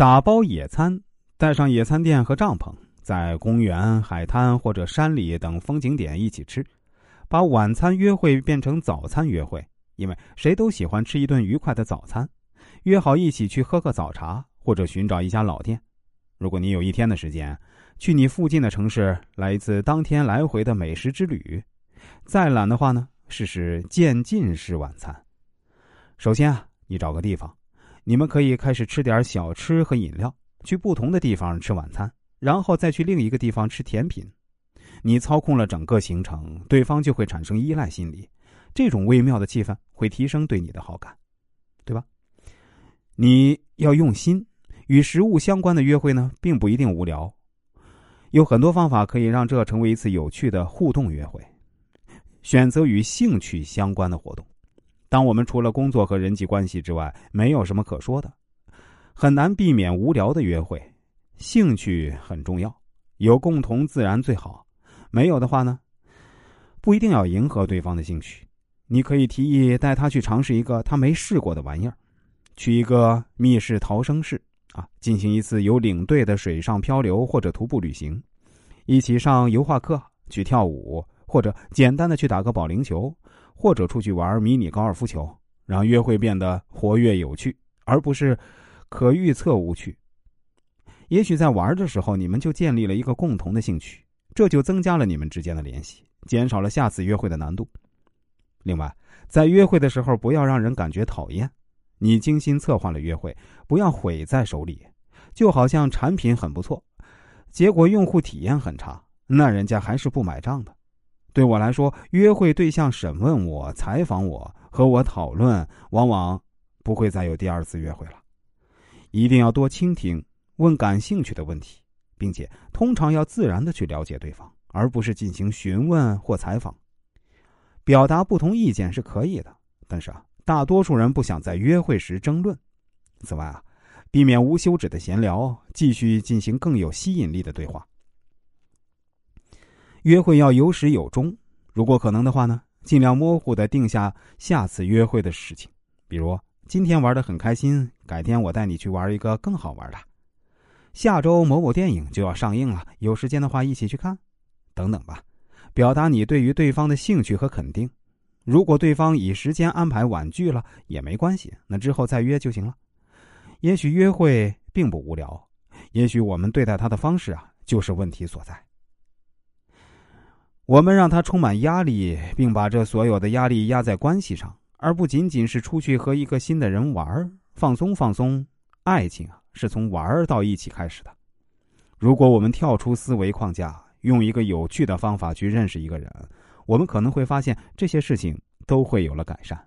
打包野餐，带上野餐垫和帐篷，在公园、海滩或者山里等风景点一起吃，把晚餐约会变成早餐约会，因为谁都喜欢吃一顿愉快的早餐。约好一起去喝个早茶，或者寻找一家老店。如果你有一天的时间，去你附近的城市来一次当天来回的美食之旅。再懒的话呢，试试渐进式晚餐。首先啊，你找个地方，你们可以开始吃点小吃和饮料，去不同的地方吃晚餐，然后再去另一个地方吃甜品。你操控了整个行程，对方就会产生依赖心理。这种微妙的气氛会提升对你的好感，对吧？你要用心，与食物相关的约会呢，并不一定无聊。有很多方法可以让这成为一次有趣的互动约会。选择与兴趣相关的活动。当我们除了工作和人际关系之外，没有什么可说的，很难避免无聊的约会。兴趣很重要，有共同自然最好。没有的话呢，不一定要迎合对方的兴趣。你可以提议带他去尝试一个他没试过的玩意儿，去一个密室逃生室啊，进行一次有领队的水上漂流或者徒步旅行，一起上油画课，去跳舞，或者简单的去打个保龄球。或者出去玩迷你高尔夫球，让约会变得活跃有趣，而不是可预测无趣。也许在玩的时候，你们就建立了一个共同的兴趣，这就增加了你们之间的联系，减少了下次约会的难度。另外，在约会的时候，不要让人感觉讨厌。你精心策划了约会，不要毁在手里。就好像产品很不错，结果用户体验很差，那人家还是不买账的。对我来说，约会对象审问我、采访我、和我讨论，往往不会再有第二次约会了。一定要多倾听，问感兴趣的问题，并且通常要自然的去了解对方，而不是进行询问或采访。表达不同意见是可以的，但是啊，大多数人不想在约会时争论。此外啊，避免无休止的闲聊，继续进行更有吸引力的对话。约会要有始有终，如果可能的话呢，尽量模糊的定下下次约会的事情，比如今天玩的很开心，改天我带你去玩一个更好玩的。下周某某电影就要上映了，有时间的话一起去看，等等吧。表达你对于对方的兴趣和肯定。如果对方以时间安排婉拒了也没关系，那之后再约就行了。也许约会并不无聊，也许我们对待他的方式啊就是问题所在。我们让他充满压力，并把这所有的压力压在关系上，而不仅仅是出去和一个新的人玩儿放松放松。爱情啊，是从玩儿到一起开始的。如果我们跳出思维框架，用一个有趣的方法去认识一个人，我们可能会发现这些事情都会有了改善。